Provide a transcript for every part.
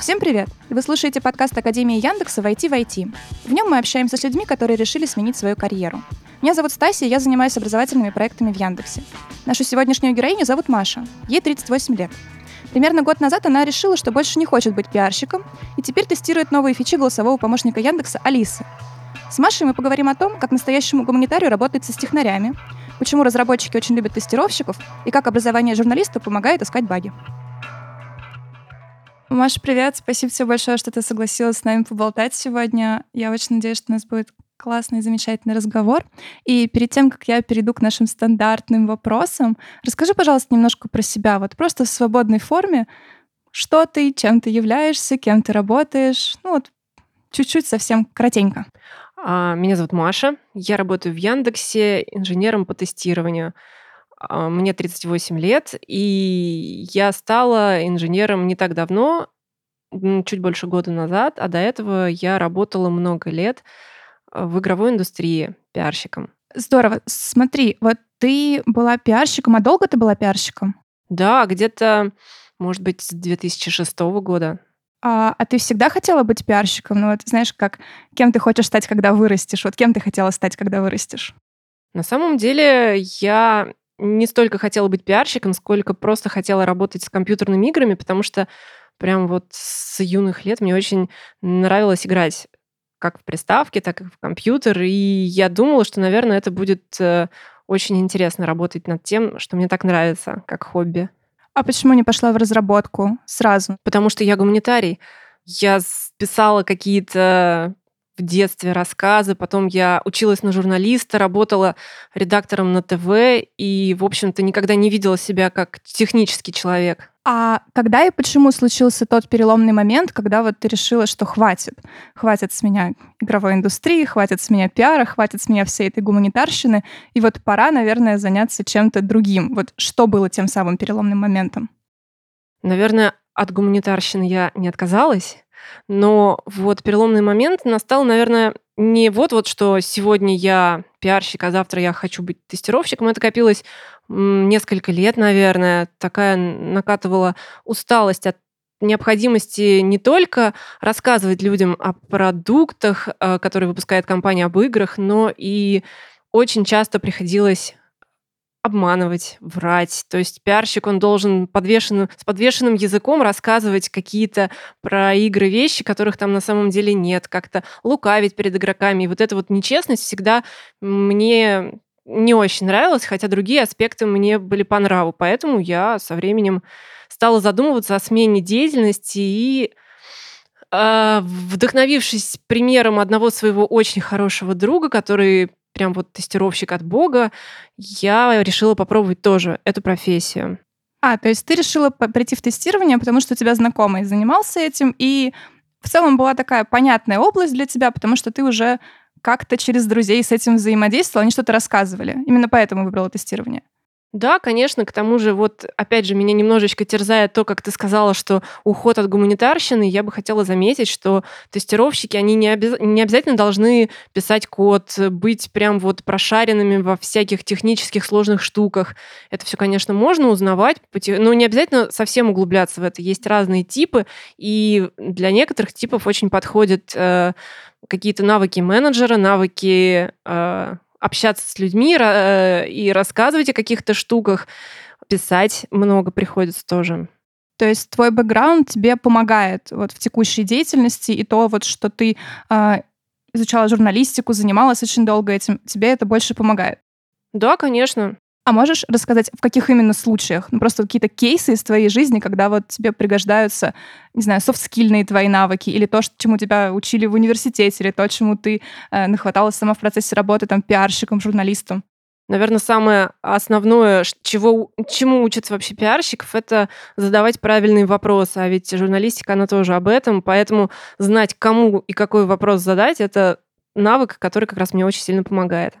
Всем привет! Вы слушаете подкаст Академии Яндекса «Войти в IT». В нем мы общаемся с людьми, которые решили сменить свою карьеру. Меня зовут Стасия, я занимаюсь образовательными проектами в Яндексе. Нашу сегодняшнюю героиню зовут Маша. Ей 38 лет. Примерно год назад она решила, что больше не хочет быть пиарщиком, и теперь тестирует новые фичи голосового помощника Яндекса Алисы. С Машей мы поговорим о том, как настоящему гуманитарию работает с технарями, почему разработчики очень любят тестировщиков и как образование журналиста помогает искать баги. Маша, привет. Спасибо тебе большое, что ты согласилась с нами поболтать сегодня. Я очень надеюсь, что у нас будет классный, замечательный разговор. И перед тем, как я перейду к нашим стандартным вопросам, расскажи, пожалуйста, немножко про себя. Вот просто в свободной форме. Что ты, чем ты являешься, кем ты работаешь? Ну вот чуть-чуть совсем коротенько. А, меня зовут Маша. Я работаю в Яндексе инженером по тестированию. А, мне 38 лет, и я стала инженером не так давно, чуть больше года назад, а до этого я работала много лет а, в игровой индустрии пиарщиком. Здорово. Смотри, вот ты была пиарщиком, а долго ты была пиарщиком? Да, где-то, может быть, с 2006 года. А, а ты всегда хотела быть пиарщиком? Ну вот знаешь, как кем ты хочешь стать, когда вырастешь? Вот кем ты хотела стать, когда вырастешь? На самом деле я не столько хотела быть пиарщиком, сколько просто хотела работать с компьютерными играми, потому что прям вот с юных лет мне очень нравилось играть как в приставке, так и в компьютер. И я думала, что, наверное, это будет э, очень интересно работать над тем, что мне так нравится, как хобби. А почему не пошла в разработку сразу? Потому что я гуманитарий. Я писала какие-то в детстве рассказы, потом я училась на журналиста, работала редактором на ТВ и, в общем-то, никогда не видела себя как технический человек. А когда и почему случился тот переломный момент, когда вот ты решила, что хватит? Хватит с меня игровой индустрии, хватит с меня пиара, хватит с меня всей этой гуманитарщины, и вот пора, наверное, заняться чем-то другим. Вот что было тем самым переломным моментом? Наверное, от гуманитарщины я не отказалась, но вот переломный момент настал, наверное, не вот-вот, что сегодня я пиарщик, а завтра я хочу быть тестировщиком. Это копилось несколько лет, наверное. Такая накатывала усталость от необходимости не только рассказывать людям о продуктах, э, которые выпускает компания, об играх, но и очень часто приходилось обманывать, врать. То есть пиарщик, он должен подвешенным, с подвешенным языком рассказывать какие-то про игры вещи, которых там на самом деле нет, как-то лукавить перед игроками. И вот эта вот нечестность всегда мне не очень нравилась, хотя другие аспекты мне были по нраву. Поэтому я со временем стала задумываться о смене деятельности и а, вдохновившись примером одного своего очень хорошего друга, который прям вот тестировщик от Бога, я решила попробовать тоже эту профессию. А, то есть ты решила прийти в тестирование, потому что у тебя знакомый занимался этим, и в целом была такая понятная область для тебя, потому что ты уже как-то через друзей с этим взаимодействовал, они что-то рассказывали. Именно поэтому выбрала тестирование. Да, конечно, к тому же, вот опять же, меня немножечко терзает то, как ты сказала, что уход от гуманитарщины. Я бы хотела заметить, что тестировщики, они не, обяз... не обязательно должны писать код, быть прям вот прошаренными во всяких технических сложных штуках. Это все, конечно, можно узнавать, но не обязательно совсем углубляться в это. Есть разные типы, и для некоторых типов очень подходят э, какие-то навыки менеджера, навыки э, общаться с людьми э, и рассказывать о каких-то штуках. Писать много приходится тоже. То есть твой бэкграунд тебе помогает вот в текущей деятельности, и то, вот, что ты э, изучала журналистику, занималась очень долго этим, тебе это больше помогает? Да, конечно. А можешь рассказать, в каких именно случаях? Ну, просто какие-то кейсы из твоей жизни, когда вот тебе пригождаются, не знаю, софт-скильные твои навыки, или то, чему тебя учили в университете, или то, чему ты э, нахваталась сама в процессе работы, там, пиарщиком, журналистом? Наверное, самое основное, чего, чему учатся вообще пиарщиков, это задавать правильные вопросы. А ведь журналистика, она тоже об этом. Поэтому знать, кому и какой вопрос задать, это навык, который как раз мне очень сильно помогает.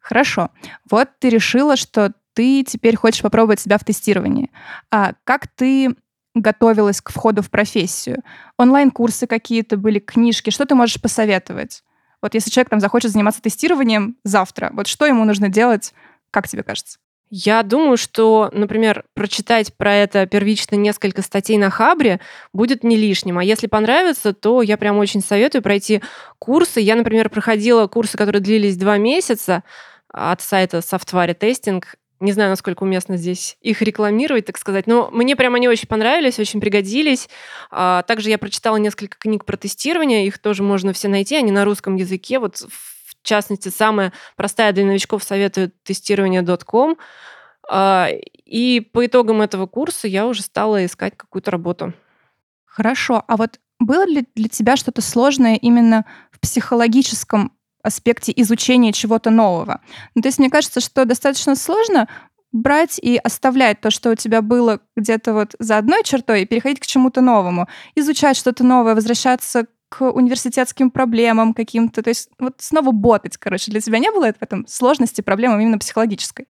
Хорошо. Вот ты решила, что ты теперь хочешь попробовать себя в тестировании. А как ты готовилась к входу в профессию? Онлайн-курсы какие-то были, книжки? Что ты можешь посоветовать? Вот если человек там захочет заниматься тестированием завтра, вот что ему нужно делать, как тебе кажется? Я думаю, что, например, прочитать про это первично несколько статей на Хабре будет не лишним. А если понравится, то я прям очень советую пройти курсы. Я, например, проходила курсы, которые длились два месяца от сайта Software Testing. Не знаю, насколько уместно здесь их рекламировать, так сказать, но мне прям они очень понравились, очень пригодились. А, также я прочитала несколько книг про тестирование, их тоже можно все найти, они на русском языке. Вот в частности, самая простая для новичков советует тестирование.com. А, и по итогам этого курса я уже стала искать какую-то работу. Хорошо. А вот было ли для тебя что-то сложное именно в психологическом аспекте изучения чего-то нового? Ну, то есть мне кажется, что достаточно сложно брать и оставлять то, что у тебя было где-то вот за одной чертой, и переходить к чему-то новому, изучать что-то новое, возвращаться к университетским проблемам каким-то, то есть вот снова ботать, короче. Для тебя не было в этом сложности, проблемы именно психологической?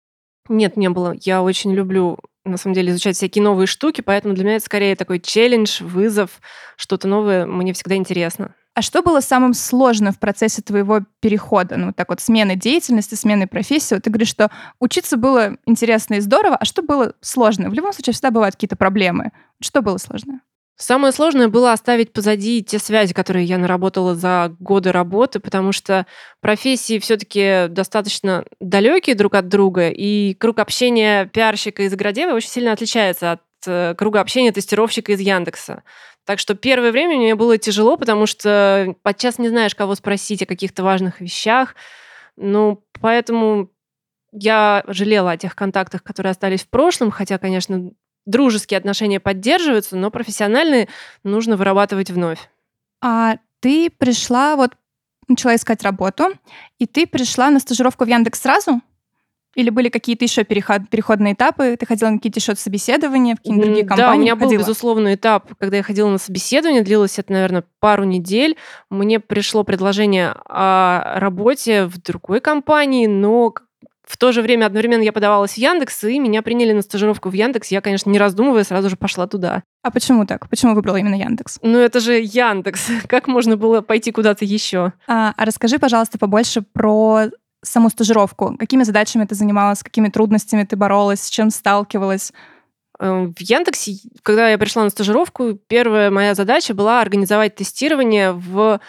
Нет, не было. Я очень люблю, на самом деле, изучать всякие новые штуки, поэтому для меня это скорее такой челлендж, вызов, что-то новое мне всегда интересно. А что было самым сложным в процессе твоего перехода? Ну, так вот, смены деятельности, смены профессии. Вот ты говоришь, что учиться было интересно и здорово, а что было сложно? В любом случае, всегда бывают какие-то проблемы. Что было сложное? Самое сложное было оставить позади те связи, которые я наработала за годы работы, потому что профессии все-таки достаточно далекие друг от друга, и круг общения пиарщика из Игродева очень сильно отличается от э, круга общения тестировщика из Яндекса. Так что первое время мне было тяжело, потому что подчас не знаешь, кого спросить о каких-то важных вещах. Ну, поэтому я жалела о тех контактах, которые остались в прошлом, хотя, конечно, дружеские отношения поддерживаются, но профессиональные нужно вырабатывать вновь. А ты пришла, вот начала искать работу, и ты пришла на стажировку в Яндекс сразу? Или были какие-то еще переход, переходные этапы? Ты ходила на какие-то еще собеседования в какие-то другие компании? Да, у меня ходила? был, безусловно, этап, когда я ходила на собеседование, длилось это, наверное, пару недель. Мне пришло предложение о работе в другой компании, но в то же время одновременно я подавалась в Яндекс, и меня приняли на стажировку в Яндекс. Я, конечно, не раздумывая, сразу же пошла туда. А почему так? Почему выбрала именно Яндекс? Ну, это же Яндекс. Как можно было пойти куда-то еще? А, а расскажи, пожалуйста, побольше про саму стажировку. Какими задачами ты занималась, какими трудностями ты боролась, с чем сталкивалась? Эм, в Яндексе, когда я пришла на стажировку, первая моя задача была организовать тестирование в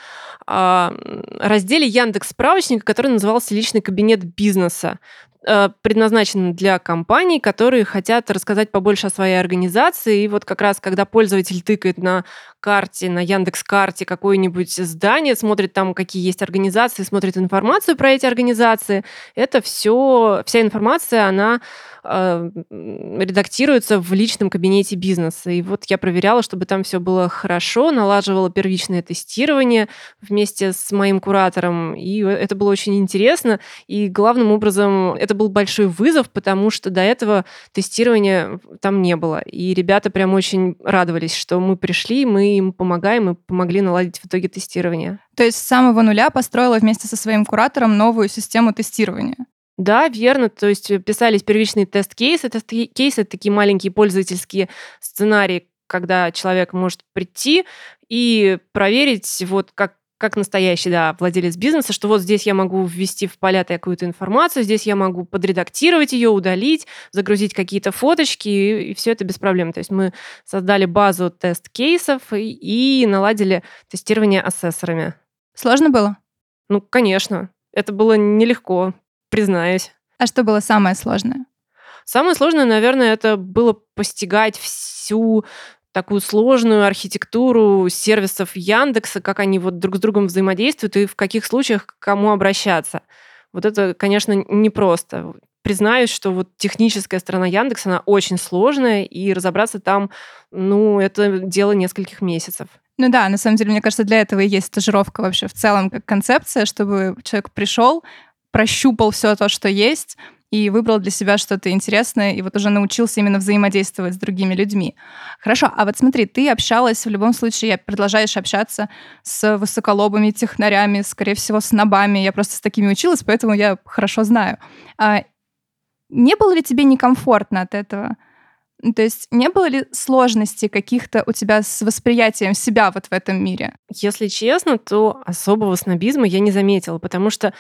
а, разделе Яндекс справочника, который назывался «Личный кабинет бизнеса» э, предназначен для компаний, которые хотят рассказать побольше о своей организации. И вот как раз, когда пользователь тыкает на карте, на Яндекс карте какое-нибудь здание, смотрит там, какие есть организации, смотрит информацию про эти организации, это все, вся информация, она э, редактируется в личном кабинете бизнеса. И вот я проверяла, чтобы там все было хорошо, налаживала первичное тестирование вместе с моим куратором, и это было очень интересно. И главным образом это был большой вызов, потому что до этого тестирования там не было. И ребята прям очень радовались, что мы пришли, мы им помогаем и помогли наладить в итоге тестирование. То есть с самого нуля построила вместе со своим куратором новую систему тестирования? Да, верно. То есть писались первичные тест-кейсы. Тест-кейсы — это такие маленькие пользовательские сценарии, когда человек может прийти и проверить, вот как как настоящий, да, владелец бизнеса, что вот здесь я могу ввести в поля какую-то информацию, здесь я могу подредактировать ее, удалить, загрузить какие-то фоточки, и, и все это без проблем. То есть мы создали базу тест-кейсов и, и наладили тестирование ассессорами. Сложно было? Ну, конечно. Это было нелегко признаюсь. А что было самое сложное? Самое сложное, наверное, это было постигать всю такую сложную архитектуру сервисов Яндекса, как они вот друг с другом взаимодействуют и в каких случаях к кому обращаться. Вот это, конечно, непросто. Признаюсь, что вот техническая сторона Яндекса, она очень сложная, и разобраться там, ну, это дело нескольких месяцев. Ну да, на самом деле, мне кажется, для этого и есть стажировка вообще в целом как концепция, чтобы человек пришел, прощупал все то, что есть, и выбрал для себя что-то интересное, и вот уже научился именно взаимодействовать с другими людьми. Хорошо, а вот смотри, ты общалась в любом случае, продолжаешь общаться с высоколобыми технарями, скорее всего, с набами. Я просто с такими училась, поэтому я хорошо знаю. А не было ли тебе некомфортно от этого? То есть не было ли сложностей каких-то у тебя с восприятием себя вот в этом мире? Если честно, то особого снобизма я не заметила, потому что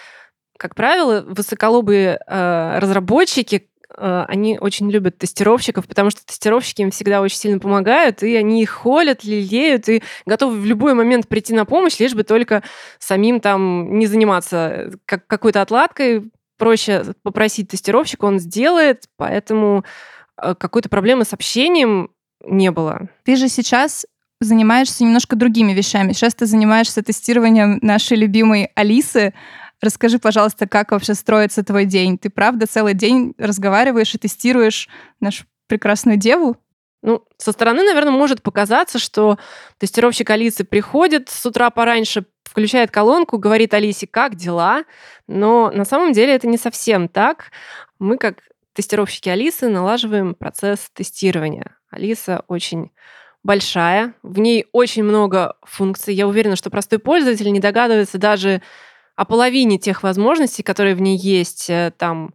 как правило, высоколобые э, разработчики, э, они очень любят тестировщиков, потому что тестировщики им всегда очень сильно помогают, и они их холят, лелеют, и готовы в любой момент прийти на помощь, лишь бы только самим там не заниматься как, какой-то отладкой. Проще попросить тестировщика, он сделает, поэтому э, какой-то проблемы с общением не было. Ты же сейчас занимаешься немножко другими вещами. Сейчас ты занимаешься тестированием нашей любимой Алисы. Расскажи, пожалуйста, как вообще строится твой день? Ты правда целый день разговариваешь и тестируешь нашу прекрасную деву? Ну, со стороны, наверное, может показаться, что тестировщик Алисы приходит с утра пораньше, включает колонку, говорит Алисе, как дела, но на самом деле это не совсем так. Мы, как тестировщики Алисы, налаживаем процесс тестирования. Алиса очень большая, в ней очень много функций. Я уверена, что простой пользователь не догадывается даже о половине тех возможностей, которые в ней есть. Э, там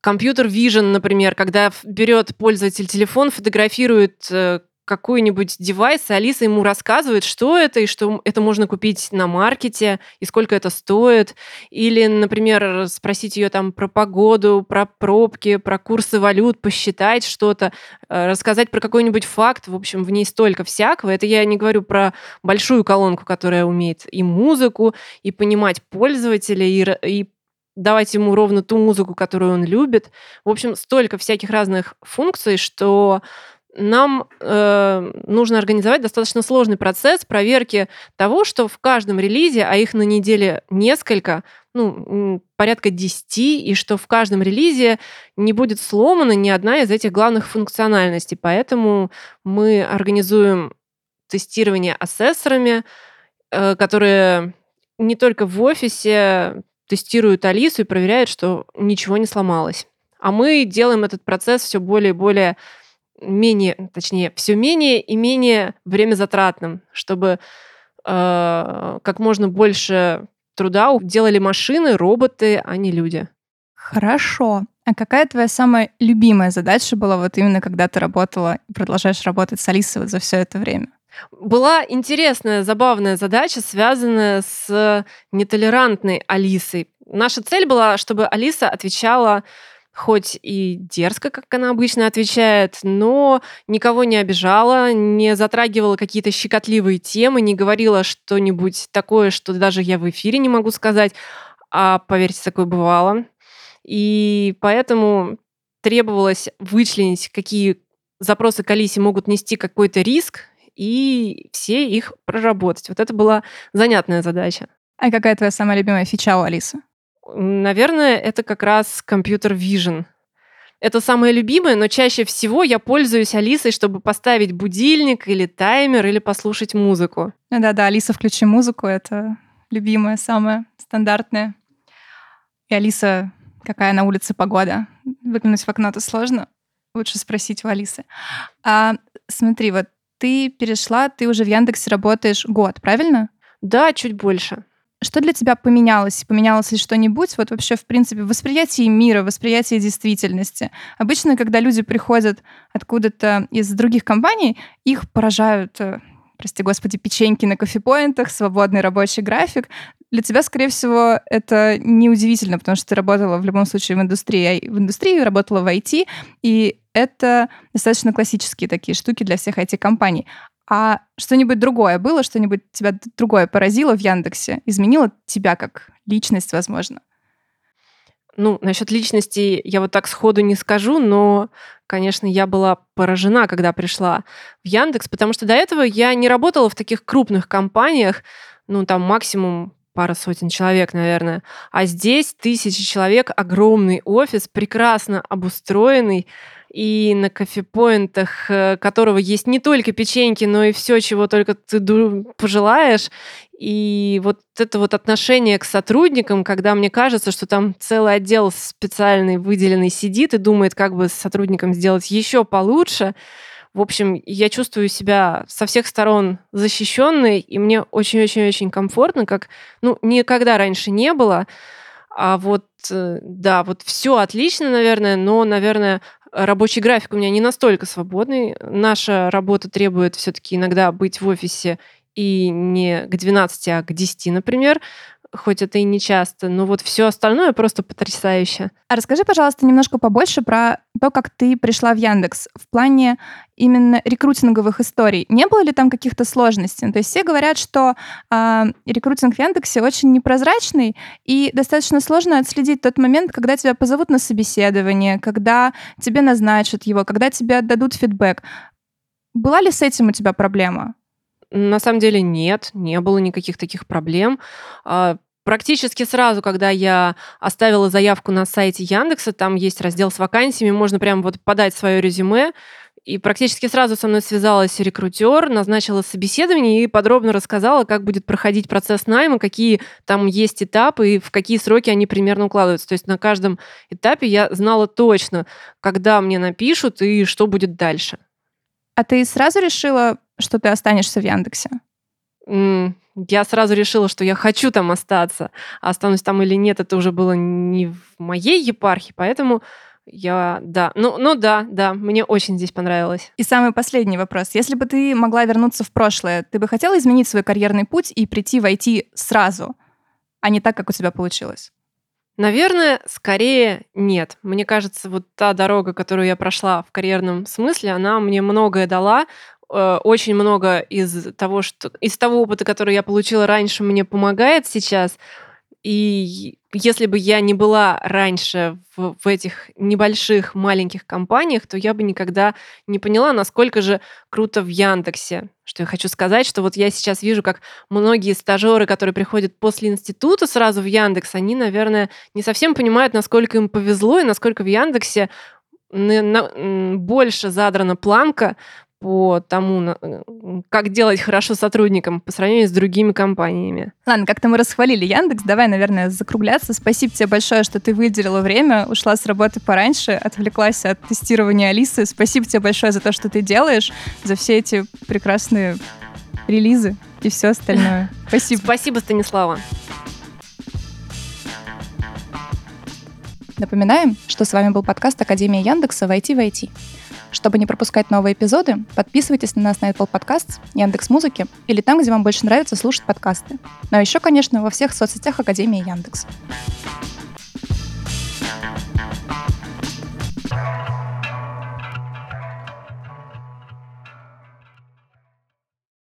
компьютер Vision, например, когда берет пользователь телефон, фотографирует э, какой-нибудь девайс, и Алиса ему рассказывает, что это, и что это можно купить на маркете, и сколько это стоит. Или, например, спросить ее там про погоду, про пробки, про курсы валют, посчитать что-то, э, рассказать про какой-нибудь факт. В общем, в ней столько всякого. Это я не говорю про большую колонку, которая умеет и музыку, и понимать пользователя, и, и давать ему ровно ту музыку, которую он любит. В общем, столько всяких разных функций, что нам э, нужно организовать достаточно сложный процесс проверки того, что в каждом релизе, а их на неделе несколько, ну, порядка 10, и что в каждом релизе не будет сломана ни одна из этих главных функциональностей. Поэтому мы организуем тестирование ассессорами, э, которые не только в офисе тестируют Алису и проверяют, что ничего не сломалось. А мы делаем этот процесс все более и более менее, точнее, все менее и менее время затратным, чтобы э, как можно больше труда делали машины, роботы, а не люди. Хорошо. А какая твоя самая любимая задача была вот именно когда ты работала и продолжаешь работать с Алисой вот за все это время? Была интересная, забавная задача, связанная с нетолерантной Алисой. Наша цель была, чтобы Алиса отвечала хоть и дерзко, как она обычно отвечает, но никого не обижала, не затрагивала какие-то щекотливые темы, не говорила что-нибудь такое, что даже я в эфире не могу сказать. А поверьте, такое бывало. И поэтому требовалось вычленить, какие запросы к Алисе могут нести какой-то риск, и все их проработать. Вот это была занятная задача. А какая твоя самая любимая фича у Алисы? Наверное, это как раз компьютер Vision. Это самое любимое, но чаще всего я пользуюсь Алисой, чтобы поставить будильник или таймер, или послушать музыку. Да-да, Алиса, включи музыку, это любимое, самое стандартное. И Алиса, какая на улице погода? Выглянуть в окно-то сложно. Лучше спросить у Алисы. А, смотри, вот ты перешла, ты уже в Яндексе работаешь год, правильно? Да, чуть больше. Что для тебя поменялось? Поменялось ли что-нибудь? Вот вообще, в принципе, в восприятии мира, восприятии действительности. Обычно, когда люди приходят откуда-то из других компаний, их поражают э, прости господи, печеньки на кофепоинтах, свободный рабочий график. Для тебя, скорее всего, это неудивительно, потому что ты работала в любом случае в индустрии, в индустрии работала в IT, и это достаточно классические такие штуки для всех IT-компаний. А что-нибудь другое было, что-нибудь тебя другое поразило в Яндексе, изменило тебя как личность, возможно? Ну, насчет личности я вот так сходу не скажу, но, конечно, я была поражена, когда пришла в Яндекс, потому что до этого я не работала в таких крупных компаниях, ну, там максимум пара сотен человек, наверное. А здесь тысячи человек, огромный офис, прекрасно обустроенный, и на кофепоинтах, э, которого есть не только печеньки, но и все, чего только ты пожелаешь. И вот это вот отношение к сотрудникам, когда мне кажется, что там целый отдел специальный выделенный сидит и думает, как бы сотрудникам сделать еще получше. В общем, я чувствую себя со всех сторон защищенной, и мне очень-очень-очень комфортно, как ну, никогда раньше не было. А вот, э, да, вот все отлично, наверное, но, наверное, рабочий график у меня не настолько свободный. Наша работа требует все-таки иногда быть в офисе и не к 12, а к 10, например. Хоть это и не часто, но вот все остальное просто потрясающе. А расскажи, пожалуйста, немножко побольше про то, как ты пришла в Яндекс в плане именно рекрутинговых историй. Не было ли там каких-то сложностей? То есть все говорят, что э, рекрутинг в Яндексе очень непрозрачный и достаточно сложно отследить тот момент, когда тебя позовут на собеседование, когда тебе назначат его, когда тебе отдадут фидбэк. Была ли с этим у тебя проблема? На самом деле нет, не было никаких таких проблем. А, практически сразу, когда я оставила заявку на сайте Яндекса, там есть раздел с вакансиями, можно прямо вот подать свое резюме, и практически сразу со мной связалась рекрутер, назначила собеседование и подробно рассказала, как будет проходить процесс найма, какие там есть этапы и в какие сроки они примерно укладываются. То есть на каждом этапе я знала точно, когда мне напишут и что будет дальше. А ты сразу решила, что ты останешься в Яндексе? я сразу решила, что я хочу там остаться, а останусь там или нет, это уже было не в моей епархии, поэтому я, да, ну, ну да, да, мне очень здесь понравилось. И самый последний вопрос. Если бы ты могла вернуться в прошлое, ты бы хотела изменить свой карьерный путь и прийти в IT сразу, а не так, как у тебя получилось? Наверное, скорее нет. Мне кажется, вот та дорога, которую я прошла в карьерном смысле, она мне многое дала. Э, очень много из того, что из того опыта, который я получила раньше, мне помогает сейчас. И если бы я не была раньше в, в этих небольших маленьких компаниях, то я бы никогда не поняла, насколько же круто в Яндексе. Что я хочу сказать, что вот я сейчас вижу, как многие стажеры, которые приходят после института сразу в Яндекс, они, наверное, не совсем понимают, насколько им повезло и насколько в Яндексе больше задрана планка по тому, э, как делать хорошо сотрудникам по сравнению с другими компаниями. Ладно, как-то мы расхвалили Яндекс. Давай, наверное, закругляться. Спасибо тебе большое, что ты выделила время, ушла с работы пораньше, отвлеклась от тестирования Алисы. Спасибо тебе большое за то, что ты делаешь, за все эти прекрасные релизы и все остальное. Спасибо. Спасибо, Станислава. Напоминаем, что с вами был подкаст Академия Яндекса «Войти в IT». Чтобы не пропускать новые эпизоды, подписывайтесь на нас на Apple Podcasts, Яндекс Музыки или там, где вам больше нравится слушать подкасты. Ну а еще, конечно, во всех соцсетях Академии Яндекс.